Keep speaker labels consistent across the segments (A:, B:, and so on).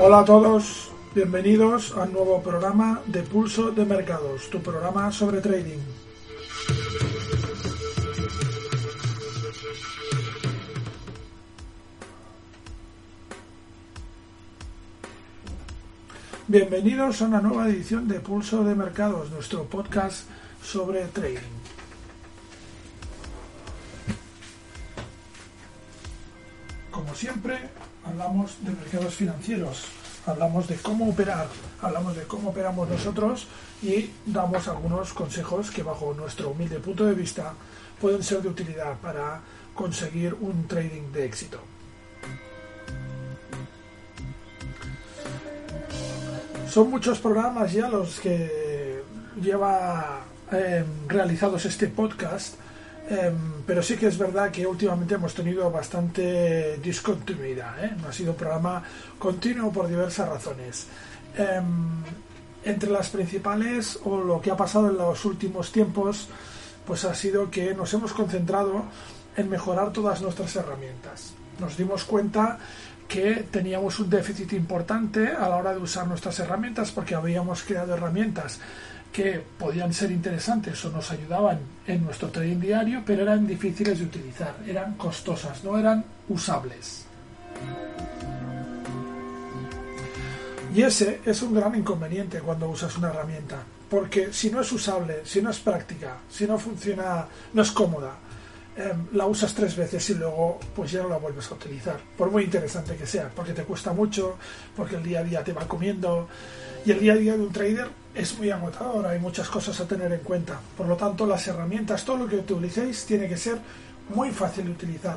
A: Hola a todos, bienvenidos al nuevo programa de Pulso de Mercados, tu programa sobre trading. Bienvenidos a una nueva edición de Pulso de Mercados, nuestro podcast sobre trading. Siempre, hablamos de mercados financieros, hablamos de cómo operar, hablamos de cómo operamos nosotros y damos algunos consejos que bajo nuestro humilde punto de vista pueden ser de utilidad para conseguir un trading de éxito. Son muchos programas ya los que lleva eh, realizados este podcast Em, pero sí que es verdad que últimamente hemos tenido bastante discontinuidad. ¿eh? No ha sido un programa continuo por diversas razones. Em, entre las principales, o lo que ha pasado en los últimos tiempos, pues ha sido que nos hemos concentrado en mejorar todas nuestras herramientas. Nos dimos cuenta que teníamos un déficit importante a la hora de usar nuestras herramientas porque habíamos creado herramientas que podían ser interesantes o nos ayudaban en nuestro trading diario, pero eran difíciles de utilizar, eran costosas, no eran usables. Y ese es un gran inconveniente cuando usas una herramienta, porque si no es usable, si no es práctica, si no funciona, no es cómoda, em, la usas tres veces y luego pues ya no la vuelves a utilizar, por muy interesante que sea, porque te cuesta mucho, porque el día a día te va comiendo, y el día a día de un trader es muy agotador, hay muchas cosas a tener en cuenta. Por lo tanto, las herramientas, todo lo que utilicéis, tiene que ser muy fácil de utilizar,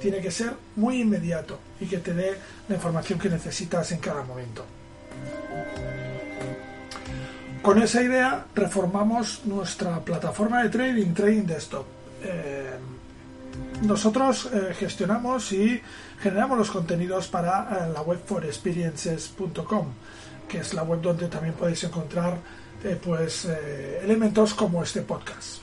A: tiene que ser muy inmediato y que te dé la información que necesitas en cada momento. Con esa idea reformamos nuestra plataforma de trading, Trading Desktop. Eh, nosotros eh, gestionamos y generamos los contenidos para eh, la web forexperiences.com que es la web donde también podéis encontrar eh, pues elementos como este podcast.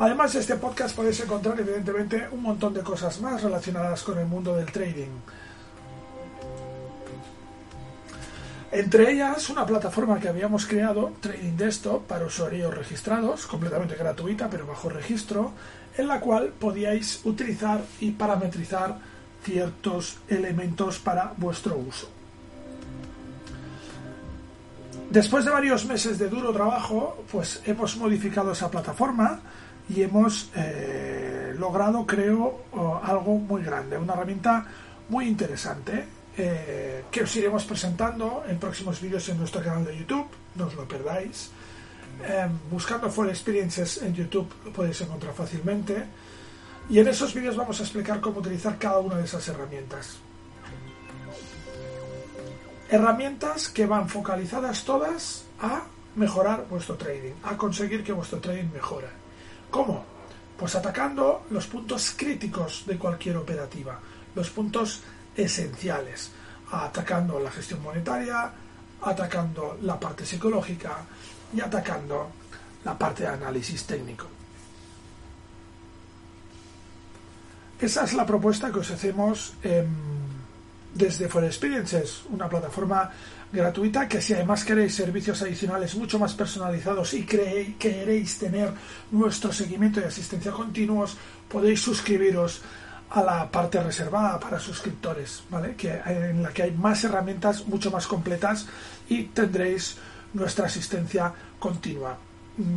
A: Además de este podcast podéis encontrar evidentemente un montón de cosas más relacionadas con el mundo del trading. Entre ellas, una plataforma que habíamos creado, Trading Desktop, para usuarios registrados, completamente gratuita, pero bajo registro, en la cual podíais utilizar y parametrizar ciertos elementos para vuestro uso. Después de varios meses de duro trabajo, pues hemos modificado esa plataforma y hemos eh, logrado, creo, algo muy grande, una herramienta muy interesante eh, que os iremos presentando en próximos vídeos en nuestro canal de YouTube, no os lo perdáis. Em, buscando For Experiences en YouTube lo podéis encontrar fácilmente. Y en esos vídeos vamos a explicar cómo utilizar cada una de esas herramientas. Herramientas que van focalizadas todas a mejorar vuestro trading, a conseguir que vuestro trading mejore. ¿Cómo? Pues atacando los puntos críticos de cualquier operativa, los puntos esenciales, atacando la gestión monetaria, atacando la parte psicológica y atacando la parte de análisis técnico. Esa es la propuesta que os hacemos em, desde For Experiences, una plataforma gratuita que si además queréis servicios adicionales mucho más personalizados y queréis tener nuestro seguimiento y asistencia continuos, podéis suscribiros a la parte reservada para suscriptores, ¿vale? Que en la que hay más herramientas mucho más completas y tendréis nuestra asistencia continua. Mm,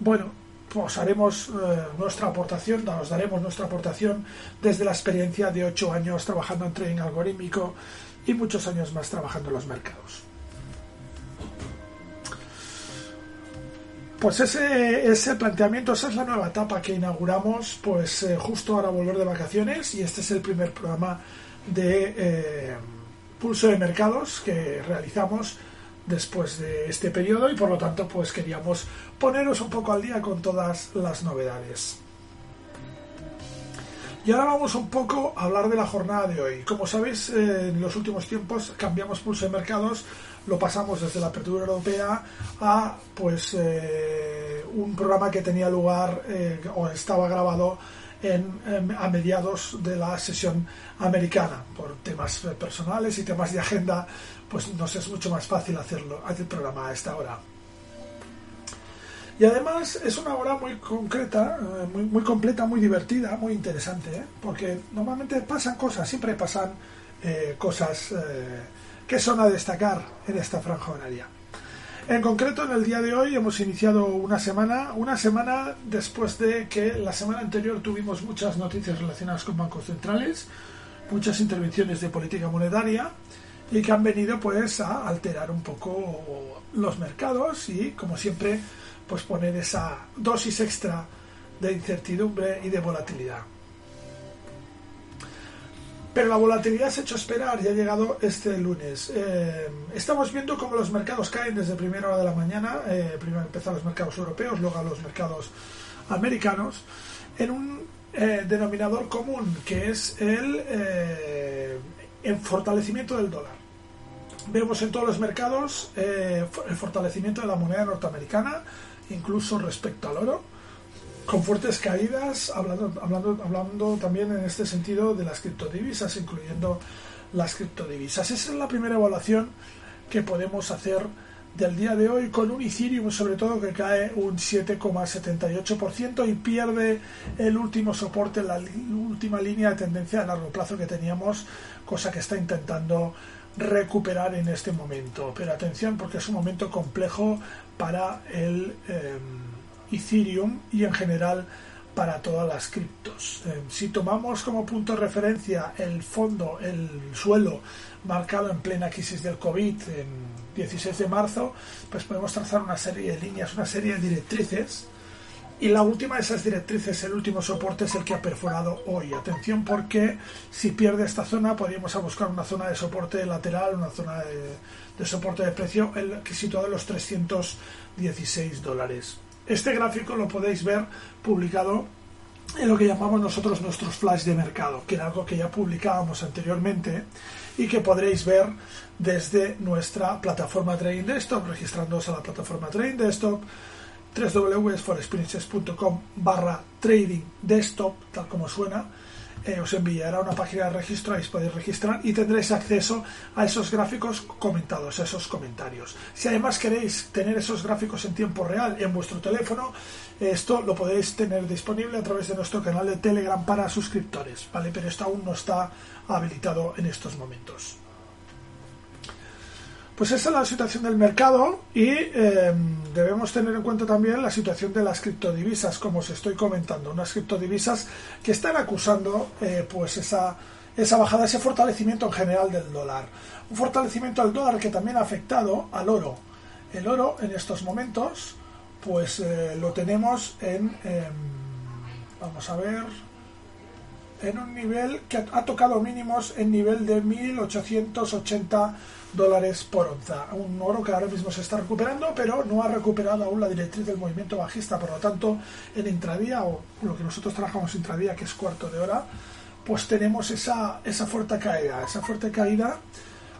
A: bueno, pues haremos eh, nuestra aportación, nos daremos nuestra aportación desde la experiencia de ocho años trabajando en trading algorítmico y muchos años más trabajando en los mercados. Pues ese, ese planteamiento, esa es la nueva etapa que inauguramos, pues eh, justo ahora volver de vacaciones y este es el primer programa de eh, pulso de mercados que realizamos después de este periodo y por lo tanto pues queríamos poneros un poco al día con todas las novedades. Y ahora vamos un poco a hablar de la jornada de hoy. Como sabéis, eh, en los últimos tiempos cambiamos pulso de mercados, lo pasamos desde la apertura europea a pues eh, un programa que tenía lugar eh, o estaba grabado en, a mediados de la sesión americana. Por temas personales y temas de agenda, pues nos es mucho más fácil hacerlo, hacer el programa a esta hora. Y además es una hora muy concreta, eh, muy, muy completa, muy divertida, muy interesante, porque normalmente pasan cosas, siempre pasan cosas que son a destacar en esta franja horaria. En concreto, en el día de hoy hemos iniciado una semana, una semana después de que la semana anterior tuvimos muchas noticias relacionadas con bancos centrales, muchas intervenciones de política monetaria y que han venido pues a alterar un poco los mercados y como siempre pues poner esa dosis extra de incertidumbre y de volatilidad. Pero la volatilidad se ha hecho esperar y ha llegado este lunes. Eh, estamos viendo cómo los mercados caen desde primera hora de la mañana. Eh, primero empezaron los mercados europeos, luego a los mercados americanos, en un eh, denominador común que es el, el fortalecimiento del dólar. Vemos en todos los mercados el fortalecimiento de la moneda norteamericana, incluso respecto al oro, con fuertes caídas, hablando, hablando, hablando también en este sentido de las criptodivisas, incluyendo las criptodivisas. Esa es la primera evaluación que podemos hacer del día de hoy con un Ethereum sobre todo que cae un 7,78% y pierde el último soporte, la última línea de tendencia a largo plazo que teníamos, cosa que está intentando recuperar en este momento. Pero atención porque es un momento complejo para el eh, Ethereum y en general para todas las criptos. Eh, si tomamos como punto de referencia el fondo, el suelo marcado en plena crisis del COVID en 16 de marzo, pues podemos trazar una serie de líneas, una serie de directrices y la última de esas directrices, el último soporte, es el que ha perforado hoy. Atención porque si pierde esta zona, podríamos buscar una zona de soporte lateral, una zona de, soporte de precio, el situado en los 316 dólares. Este gráfico lo podéis ver publicado en lo que llamamos nosotros nuestros flash de mercado, que era algo que ya publicábamos anteriormente y que podréis ver desde nuestra plataforma Trading Desktop, registrándoos a la plataforma Trading Desktop www.forexperiences.com barra trading desktop, tal como suena, eh, os enviará una página de registro, ahí podéis registrar y tendréis acceso a esos gráficos comentados, a esos comentarios. Si además queréis tener esos gráficos en tiempo real en vuestro teléfono, esto lo podéis tener disponible a través de nuestro canal de Telegram para suscriptores, ¿vale? Pero esto aún no está habilitado en estos momentos. Pues esa es la situación del mercado y em, debemos tener en cuenta también la situación de las criptodivisas, como os estoy comentando, unas criptodivisas que están acusando eh, pues esa, esa bajada, ese fortalecimiento en general del dólar. Un fortalecimiento del dólar que también ha afectado al oro. El oro en estos momentos pues eh, lo tenemos en, em, vamos a ver, en un nivel que ha tocado mínimos en nivel de 1880 dólares por onza. Un oro que ahora mismo se está recuperando, pero no ha recuperado aún la directriz del movimiento bajista. Por lo tanto, en intradía, o lo que nosotros trabajamos intradía, que es cuarto de hora, pues tenemos esa, esa fuerte caída, esa fuerte caída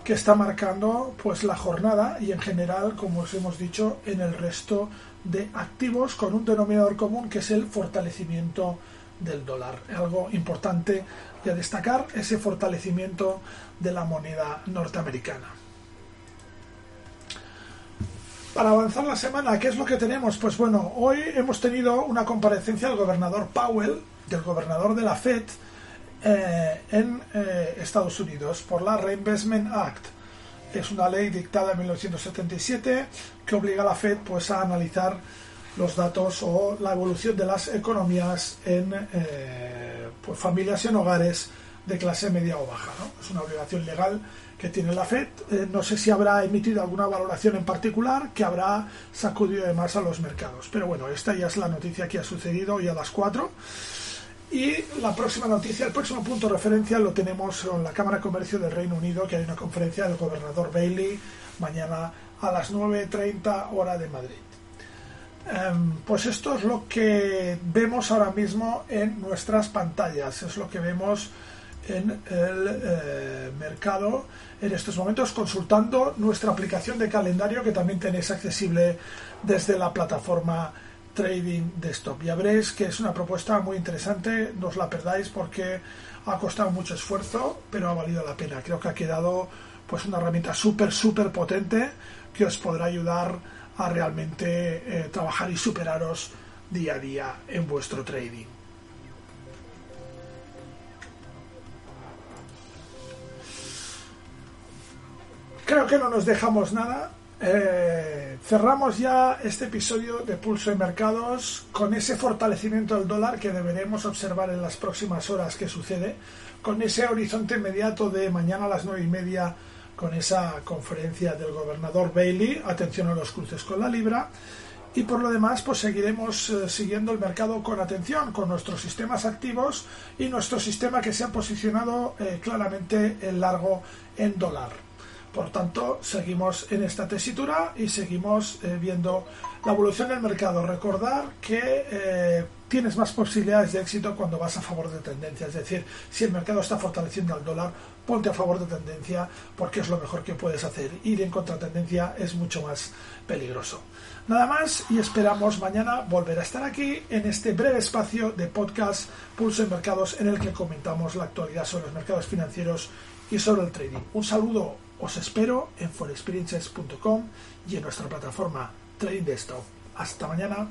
A: que está marcando pues la jornada y en general, como os hemos dicho, en el resto de activos con un denominador común que es el fortalecimiento del dólar. Algo importante de destacar, ese fortalecimiento de la moneda norteamericana. Para avanzar la semana, ¿qué es lo que tenemos? Pues bueno, hoy hemos tenido una comparecencia del gobernador Powell, del gobernador de la Fed, eh, en eh, Estados Unidos por la Reinvestment Act. Es una ley dictada en 1977 que obliga a la Fed pues, a analizar los datos o la evolución de las economías en pues familias y en hogares de clase media o baja. ¿no? Es una obligación legal que tiene la FED. Eh, no sé si habrá emitido alguna valoración en particular que habrá sacudido además a los mercados. Pero bueno, esta ya es la noticia que ha sucedido hoy a las 4. Y la próxima noticia, el próximo punto de referencia lo tenemos en la Cámara de Comercio del Reino Unido, que hay una conferencia del gobernador Bailey mañana a las 9.30 hora de Madrid. Em, pues esto es lo que vemos ahora mismo en nuestras pantallas, es lo que vemos en el eh, mercado en estos momentos consultando nuestra aplicación de calendario que también tenéis accesible desde la plataforma Trading Desktop. Ya veréis que es una propuesta muy interesante, no os la perdáis porque ha costado mucho esfuerzo, pero ha valido la pena. Creo que ha quedado pues una herramienta súper, súper potente que os podrá ayudar a realmente eh, trabajar y superaros día a día en vuestro trading. Creo que no nos dejamos nada. Eh, cerramos ya este episodio de Pulso de Mercados con ese fortalecimiento del dólar que deberemos observar en las próximas horas que sucede, con ese horizonte inmediato de mañana a las nueve y media con esa conferencia del gobernador Bailey, atención a los cruces con la libra, y por lo demás pues seguiremos eh, siguiendo el mercado con atención, con nuestros sistemas activos y nuestro sistema que se ha posicionado eh, claramente en largo en dólar. Por tanto, seguimos en esta tesitura y seguimos eh, viendo la evolución del mercado. Recordar que eh, tienes más posibilidades de éxito cuando vas a favor de tendencia. Es decir, si el mercado está fortaleciendo al dólar, ponte a favor de tendencia porque es lo mejor que puedes hacer. Ir en contratendencia es mucho más peligroso. Nada más y esperamos mañana volver a estar aquí en este breve espacio de podcast Pulso en Mercados en el que comentamos la actualidad sobre los mercados financieros y sobre el trading. Un saludo os espero en forexperiences.com y en nuestra plataforma Trading Desktop. Hasta mañana.